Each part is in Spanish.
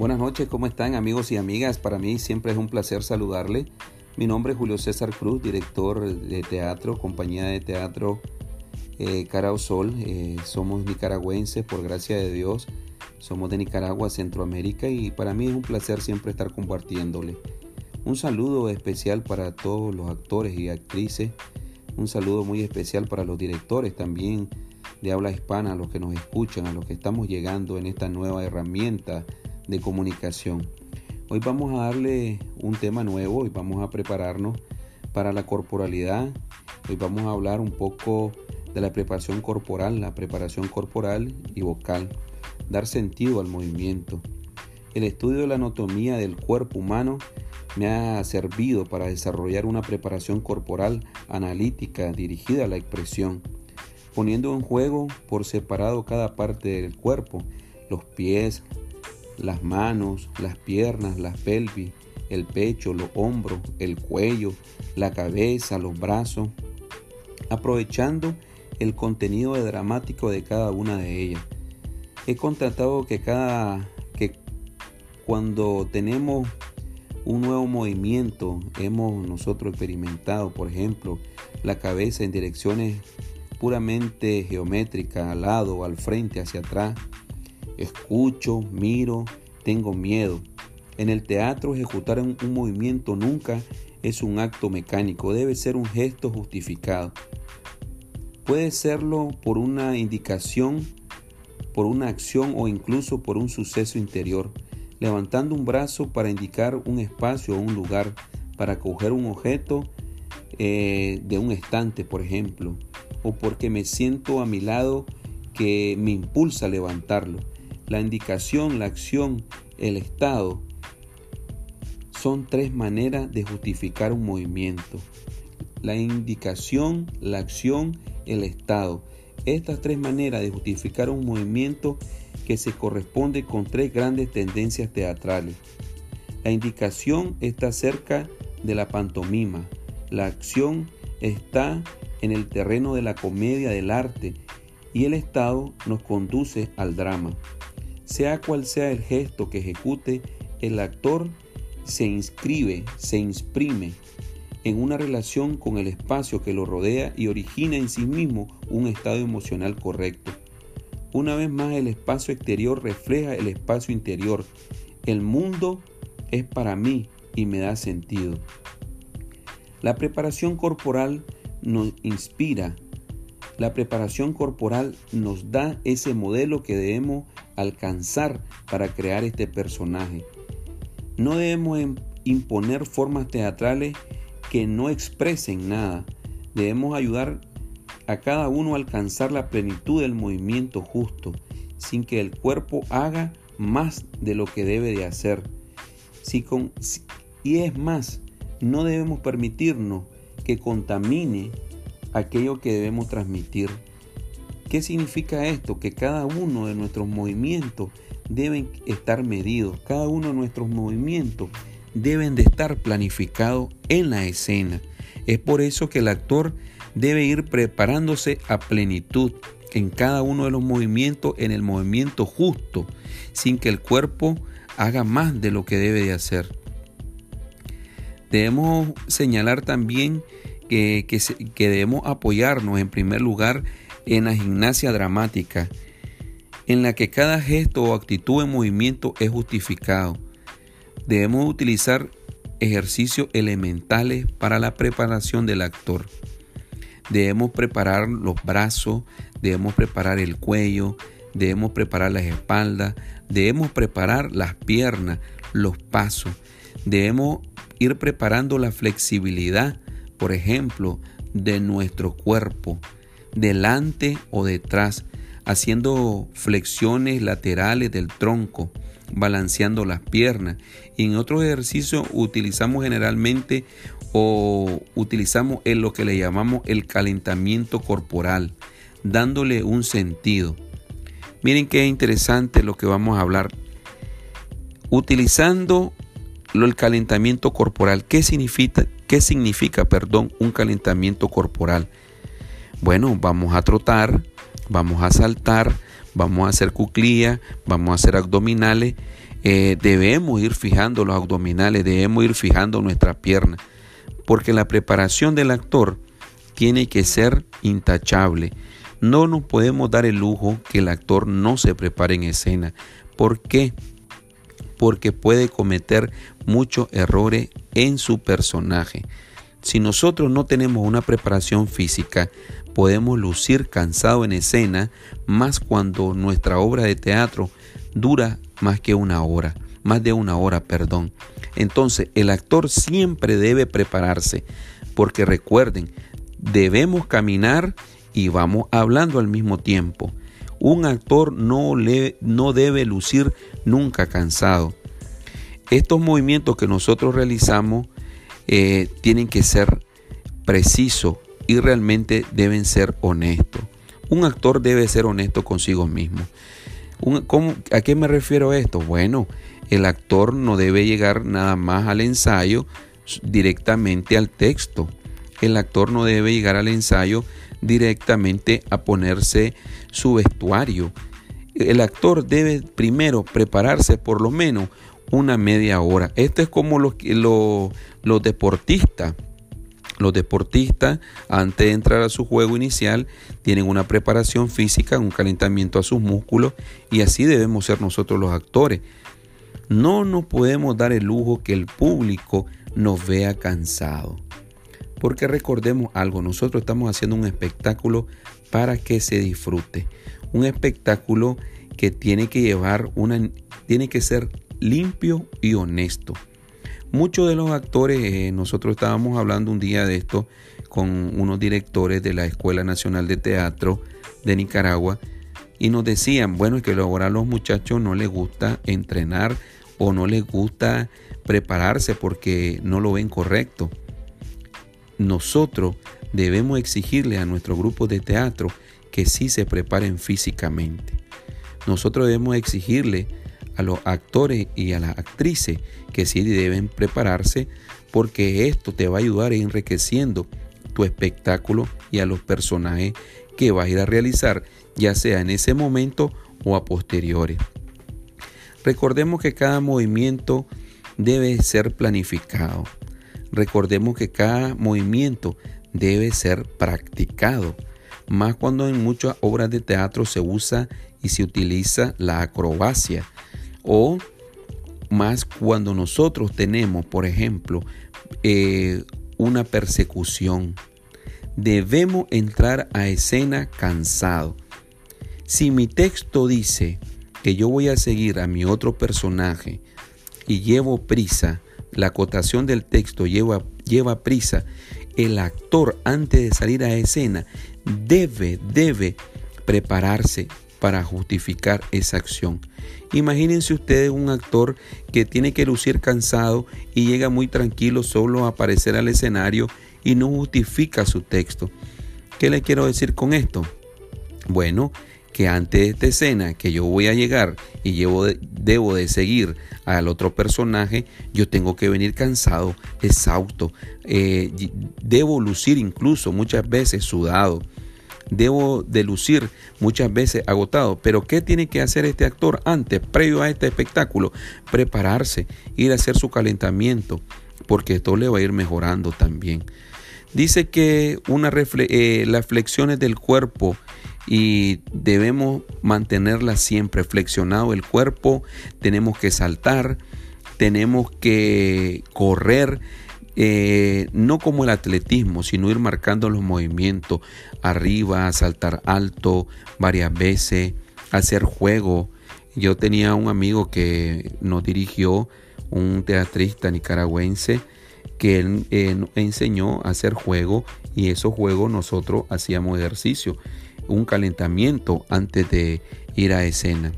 Buenas noches, ¿cómo están amigos y amigas? Para mí siempre es un placer saludarle. Mi nombre es Julio César Cruz, director de teatro, compañía de teatro eh, Carao Sol. Eh, somos nicaragüenses, por gracia de Dios. Somos de Nicaragua, Centroamérica y para mí es un placer siempre estar compartiéndole. Un saludo especial para todos los actores y actrices. Un saludo muy especial para los directores también de habla hispana, a los que nos escuchan, a los que estamos llegando en esta nueva herramienta de comunicación. Hoy vamos a darle un tema nuevo y vamos a prepararnos para la corporalidad. Hoy vamos a hablar un poco de la preparación corporal, la preparación corporal y vocal, dar sentido al movimiento. El estudio de la anatomía del cuerpo humano me ha servido para desarrollar una preparación corporal analítica dirigida a la expresión, poniendo en juego por separado cada parte del cuerpo, los pies, las manos, las piernas, las pelvis, el pecho, los hombros, el cuello, la cabeza, los brazos, aprovechando el contenido dramático de cada una de ellas. He contratado que cada que cuando tenemos un nuevo movimiento, hemos nosotros experimentado, por ejemplo, la cabeza en direcciones puramente geométricas, al lado, al frente, hacia atrás, Escucho, miro, tengo miedo. En el teatro ejecutar un, movimiento nunca es un acto mecánico, debe ser un gesto justificado. Puede serlo por una indicación, por una acción o incluso por un suceso interior, levantando un brazo para indicar un espacio o un lugar, para coger un objeto eh, de un estante, por ejemplo, o porque me siento a mi lado que me impulsa a levantarlo. La indicación, la acción, el estado son tres maneras de justificar un movimiento. La indicación, la acción, el estado. Estas tres maneras de justificar un movimiento que se corresponde con tres grandes tendencias teatrales. La indicación está cerca de la pantomima. La acción está en el terreno de la comedia del arte y el estado nos conduce al drama. Sea cual sea el gesto que ejecute, el actor se inscribe, se imprime en una relación con el espacio que lo rodea y origina en sí mismo un estado emocional correcto. Una vez más el espacio exterior refleja el espacio interior. El mundo es para mí y me da sentido. La preparación corporal nos inspira. La preparación corporal nos da ese modelo que debemos alcanzar para crear este personaje. No debemos imponer formas teatrales que no expresen nada. Debemos ayudar a cada uno a alcanzar la plenitud del movimiento justo, sin que el cuerpo haga más de lo que debe de hacer. Si con, y es más, no debemos permitirnos que contamine aquello que debemos transmitir. ¿Qué significa esto? Que cada uno de nuestros movimientos deben estar medidos, cada uno de nuestros movimientos deben de estar planificados en la escena. Es por eso que el actor debe ir preparándose a plenitud en cada uno de los movimientos, en el movimiento justo, sin que el cuerpo haga más de lo que debe de hacer. Debemos señalar también que, debemos apoyarnos en primer lugar en la gimnasia dramática, en la que cada gesto o actitud en movimiento es justificado. Debemos utilizar ejercicios elementales para la preparación del actor. Debemos preparar los brazos, debemos preparar el cuello, debemos preparar las espaldas, debemos preparar las piernas, los pasos. Debemos ir preparando la flexibilidad, por ejemplo, de nuestro cuerpo delante o detrás, haciendo flexiones laterales del tronco, balanceando las piernas. Y en otros ejercicios utilizamos generalmente o utilizamos en lo que le llamamos el calentamiento corporal, dándole un sentido. Miren qué interesante lo que vamos a hablar. Utilizando el calentamiento corporal, ¿qué significa, qué significa perdón, un calentamiento corporal? Bueno, vamos a trotar, vamos a saltar, vamos a hacer cuclillas, vamos a hacer abdominales. Eh, debemos ir fijando los abdominales, debemos ir fijando nuestra pierna, porque la preparación del actor tiene que ser intachable. No nos podemos dar el lujo que el actor no se prepare en escena. ¿Por qué? Porque puede cometer muchos errores en su personaje. Si nosotros no tenemos una preparación física, podemos lucir cansado en escena, más cuando nuestra obra de teatro dura más que una hora, más de una hora, perdón. Entonces, el actor siempre debe prepararse, porque recuerden, debemos caminar y vamos hablando al mismo tiempo. Un actor no, le, no debe lucir nunca cansado. Estos movimientos que nosotros realizamos eh, tienen que ser precisos y realmente deben ser honestos. Un actor debe ser honesto consigo mismo. ¿A qué me refiero esto? Bueno, el actor no debe llegar nada más al ensayo directamente al texto. El actor no debe llegar al ensayo directamente a ponerse su vestuario. El actor debe primero prepararse por lo menos una media hora. Esto es como los, los, los deportistas. Los deportistas, antes de entrar a su juego inicial, tienen una preparación física, un calentamiento a sus músculos y así debemos ser nosotros los actores. No nos podemos dar el lujo que el público nos vea cansados. Porque recordemos algo, nosotros estamos haciendo un espectáculo para que se disfrute. Un espectáculo que tiene que llevar una, tiene que ser limpio y honesto. Muchos de los actores, eh, nosotros estábamos hablando un día de esto con unos directores de la Escuela Nacional de Teatro de Nicaragua y nos decían, bueno, es que ahora a los muchachos no les gusta entrenar o no les gusta prepararse porque no lo ven correcto nosotros debemos exigirle a nuestro grupo de teatro que sí se preparen físicamente. Nosotros debemos exigirle a los actores y a las actrices que sí deben prepararse porque esto te va a ayudar enriqueciendo tu espectáculo y a los personajes que vas a ir a realizar, ya sea en ese momento o a posteriores. Recordemos que cada movimiento debe ser planificado. Recordemos que cada movimiento debe ser practicado, más cuando en muchas obras de teatro se usa y se utiliza la acrobacia, o más cuando nosotros tenemos, por ejemplo, eh, una persecución. Debemos entrar a escena cansado. Si mi texto dice que yo voy a seguir a mi otro personaje y llevo prisa, la acotación del texto lleva, lleva prisa, el actor antes de salir a escena debe, debe prepararse para justificar esa acción. Imagínense ustedes un actor que tiene que lucir cansado y llega muy tranquilo solo a aparecer al escenario y no justifica su texto. ¿Qué le quiero decir con esto? Bueno, que antes de esta escena que yo voy a llegar y llevo debo de seguir al otro personaje, yo tengo que venir cansado, exhausto, eh, debo lucir incluso muchas veces sudado, debo de lucir muchas veces agotado. Pero ¿qué tiene que hacer este actor antes, previo a este espectáculo? Prepararse, ir a hacer su calentamiento, porque esto le va a ir mejorando también. Dice que una eh, las flexiones del cuerpo y debemos mantenerla siempre flexionado el cuerpo, tenemos que saltar, tenemos que correr, eh, no como el atletismo, sino ir marcando los movimientos arriba, saltar alto varias veces, hacer juego. Yo tenía un amigo que nos dirigió, un teatrista nicaragüense, que él eh, enseñó a hacer juego y esos juegos nosotros hacíamos ejercicio un calentamiento antes de ir a escena.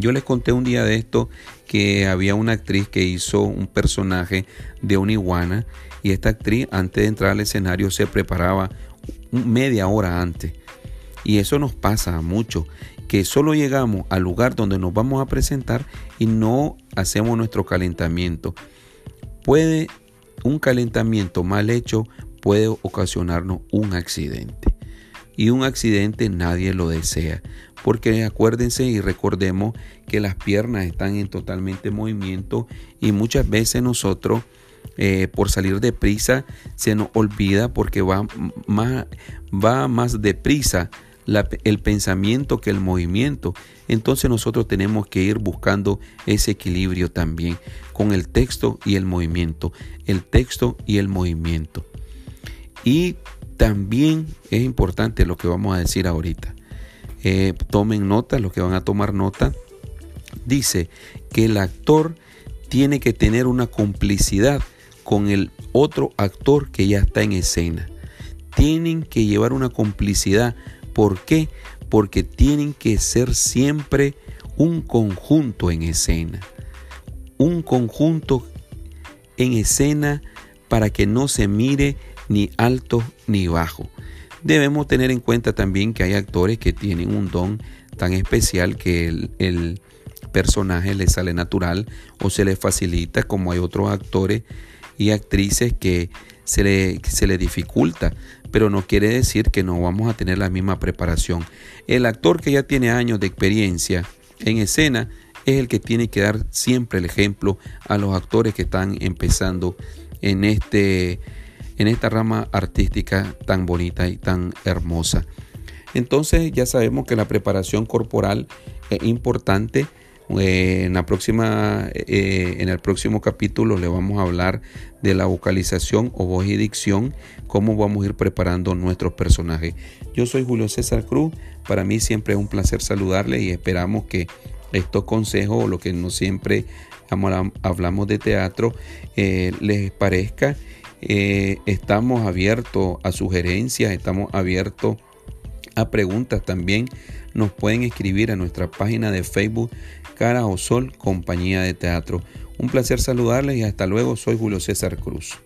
Yo les conté un día de esto que había una actriz que hizo un personaje de una iguana y esta actriz antes de entrar al escenario se preparaba media hora antes. Y eso nos pasa mucho, que solo llegamos al lugar donde nos vamos a presentar y no hacemos nuestro calentamiento. Puede un calentamiento mal hecho puede ocasionarnos un accidente. Y un accidente nadie lo desea. Porque acuérdense y recordemos que las piernas están en totalmente movimiento y muchas veces nosotros eh, por salir deprisa se nos olvida porque va más, va más deprisa el pensamiento que el movimiento. Entonces nosotros tenemos que ir buscando ese equilibrio también con el texto y el movimiento. El texto y el movimiento. Y también es importante lo que vamos a decir ahorita. Eh, tomen nota, los que van a tomar nota. Dice que el actor tiene que tener una complicidad con el otro actor que ya está en escena. Tienen que llevar una complicidad. ¿Por qué? Porque tienen que ser siempre un conjunto en escena. Un conjunto en escena para que no se mire ni alto ni bajo. Debemos tener en cuenta también que hay actores que tienen un don tan especial que el, el personaje le sale natural o se le facilita como hay otros actores y actrices que se le, se le dificulta, pero no quiere decir que no vamos a tener la misma preparación. El actor que ya tiene años de experiencia en escena es el que tiene que dar siempre el ejemplo a los actores que están empezando en, este, en esta rama artística tan bonita y tan hermosa. Entonces ya sabemos que la preparación corporal es importante eh, en, la próxima, eh, en el próximo capítulo le vamos a hablar de la vocalización o voz y dicción, cómo vamos a ir preparando nuestros personajes. Yo soy Julio César Cruz, para mí siempre es un placer saludarle y esperamos que estos consejos o lo que no siempre hablamos de teatro eh, les parezca. Estamos abiertos a sugerencias, estamos abiertos a preguntas también. Nos pueden escribir a nuestra página de Facebook Cara o Sol, compañía de teatro. Un placer saludarles y hasta luego. Soy Julio César Cruz.